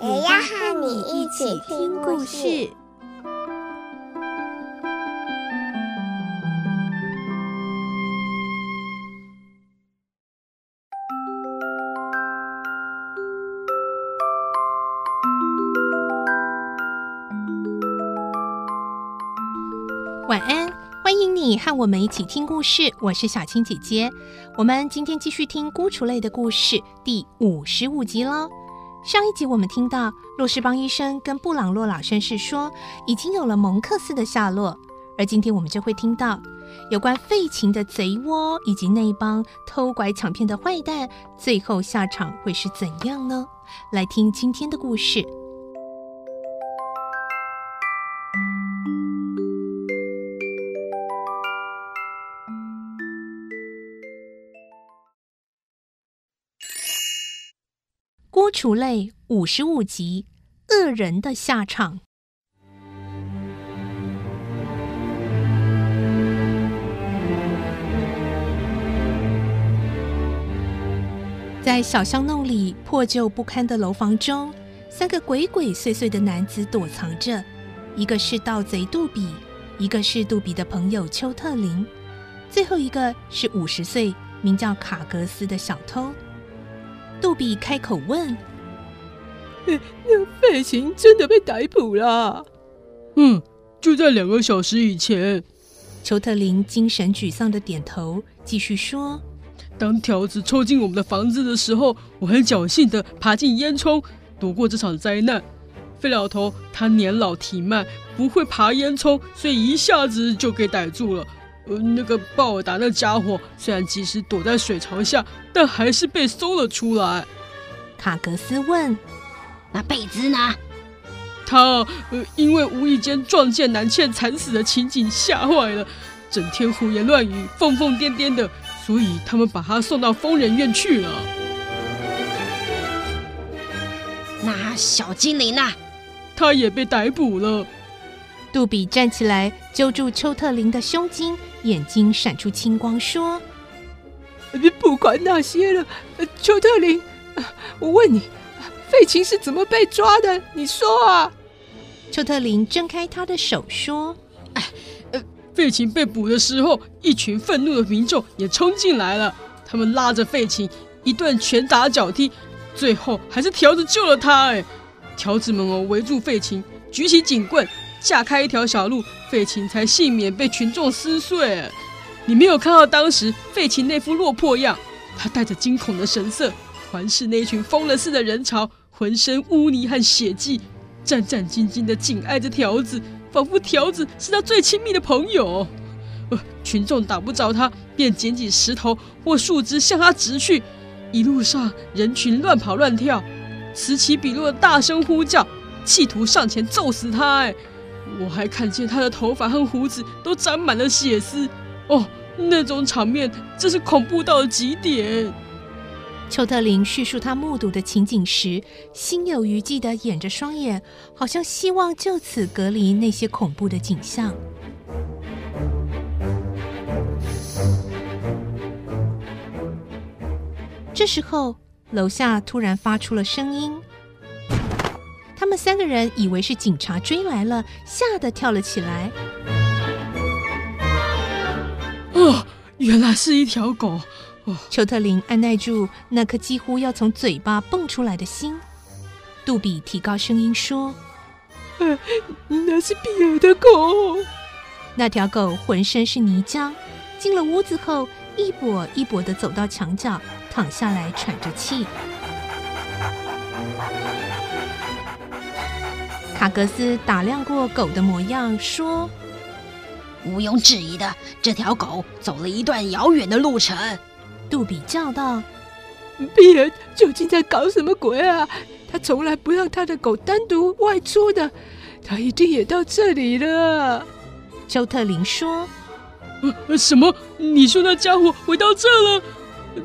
也要和你一起听故事。晚安，欢迎你和我们一起听故事。我是小青姐姐，我们今天继续听《孤雏泪》的故事第五十五集喽。上一集我们听到洛士邦医生跟布朗洛老绅士说，已经有了蒙克斯的下落，而今天我们就会听到有关废琴的贼窝以及那帮偷拐抢骗的坏蛋，最后下场会是怎样呢？来听今天的故事。《孤雏泪》五十五集，恶人的下场。在小巷弄里破旧不堪的楼房中，三个鬼鬼祟祟的男子躲藏着。一个是盗贼杜比，一个是杜比的朋友丘特林，最后一个是五十岁名叫卡格斯的小偷。杜比开口问：“那费琴真的被逮捕了？”“嗯，就在两个小时以前。”裘特林精神沮丧的点头，继续说：“当条子冲进我们的房子的时候，我很侥幸的爬进烟囱，躲过这场灾难。费老头他年老体迈，不会爬烟囱，所以一下子就给逮住了。”呃，那个鲍尔达那家伙虽然及时躲在水槽下，但还是被搜了出来。卡格斯问：“那贝兹呢？”他呃，因为无意间撞见南茜惨死的情景吓坏了，整天胡言乱语、疯疯癫癫的，所以他们把他送到疯人院去了。那小精灵呢？他也被逮捕了。杜比站起来，揪住丘特林的胸襟，眼睛闪出青光，说：“你不管那些了，丘特林，我问你，费琴是怎么被抓的？你说啊！”丘特林挣开他的手，说：“哎，呃，费琴被捕的时候，一群愤怒的民众也冲进来了，他们拉着费琴一顿拳打脚踢，最后还是条子救了他。哎，条子们哦，围住费琴，举起警棍。”架开一条小路，费琴才幸免被群众撕碎。你没有看到当时费琴那副落魄样，他带着惊恐的神色，环视那群疯了似的人潮，浑身污泥和血迹，战战兢兢地紧挨着条子，仿佛条子是他最亲密的朋友。呃，群众打不着他，便捡起石头或树枝向他掷去。一路上人群乱跑乱跳，此起彼落大声呼叫，企图上前揍死他。哎。我还看见他的头发和胡子都沾满了血丝，哦，那种场面真是恐怖到了极点。邱特林叙述他目睹的情景时，心有余悸地掩着双眼，好像希望就此隔离那些恐怖的景象。这时候，楼下突然发出了声音。他们三个人以为是警察追来了，吓得跳了起来。哦，原来是一条狗！哦，丘特林按耐住那颗几乎要从嘴巴蹦出来的心。杜比提高声音说：“呃，那是比尔的狗。那条狗浑身是泥浆，进了屋子后，一跛一跛地走到墙角，躺下来喘着气。”卡格斯打量过狗的模样，说：“毋庸置疑的，这条狗走了一段遥远的路程。”杜比叫道：“比尔究竟在搞什么鬼啊？他从来不让他的狗单独外出的，他一定也到这里了。邱特林说：“呃，什么？你说那家伙回到这了？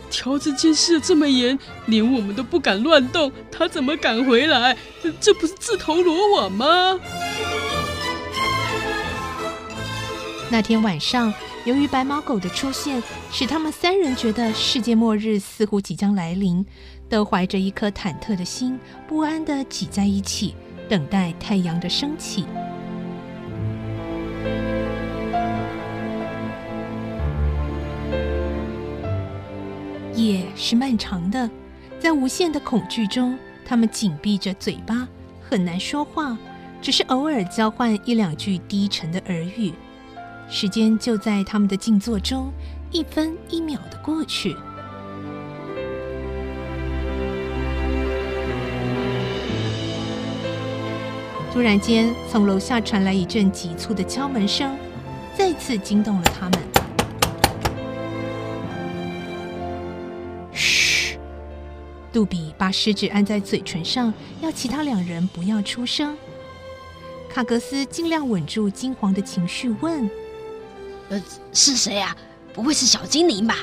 条子监视的这么严，连我们都不敢乱动，他怎么敢回来？这不是自投罗网吗？”那天晚上，由于白毛狗的出现，使他们三人觉得世界末日似乎即将来临，都怀着一颗忐忑的心，不安地挤在一起，等待太阳的升起。夜是漫长的，在无限的恐惧中，他们紧闭着嘴巴，很难说话，只是偶尔交换一两句低沉的耳语。时间就在他们的静坐中，一分一秒的过去。突然间，从楼下传来一阵急促的敲门声，再次惊动了他们。杜比把食指按在嘴唇上，要其他两人不要出声。卡格斯尽量稳住惊惶的情绪，问。呃，是谁啊？不会是小精灵吧？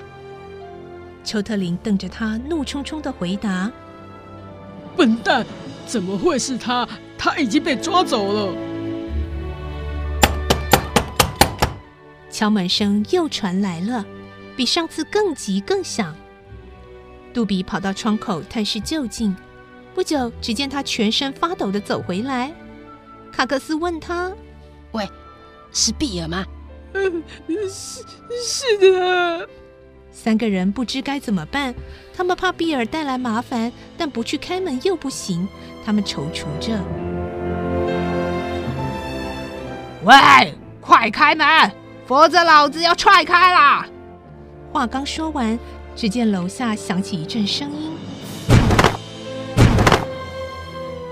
丘特林瞪着他，怒冲冲的回答：“笨蛋，怎么会是他？他已经被抓走了。”敲门声又传来了，比上次更急更响。杜比跑到窗口探视究竟，不久，只见他全身发抖的走回来。卡克斯问他：“喂，是比尔吗？”嗯，是是的。三个人不知该怎么办，他们怕比尔带来麻烦，但不去开门又不行。他们踌躇着。喂，快开门，否则老子要踹开啦！话刚说完，只见楼下响起一阵声音。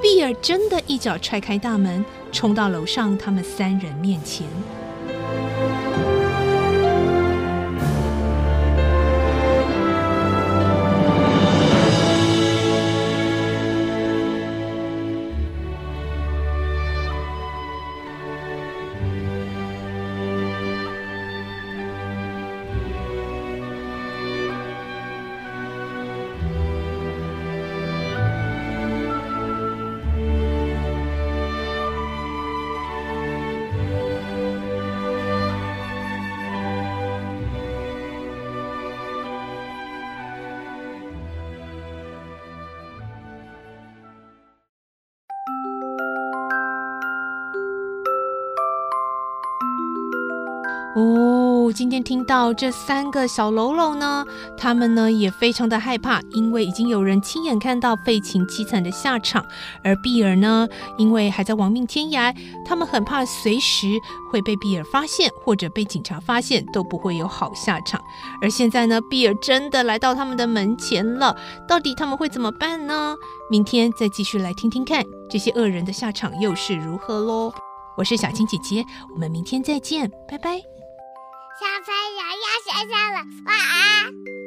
比尔真的一脚踹开大门，冲到楼上他们三人面前。哦，今天听到这三个小喽啰呢，他们呢也非常的害怕，因为已经有人亲眼看到费琴凄惨的下场，而比尔呢，因为还在亡命天涯，他们很怕随时会被比尔发现，或者被警察发现，都不会有好下场。而现在呢，比尔真的来到他们的门前了，到底他们会怎么办呢？明天再继续来听听看，这些恶人的下场又是如何喽。我是小青姐姐，我们明天再见，拜拜。小朋友要睡觉了，晚安。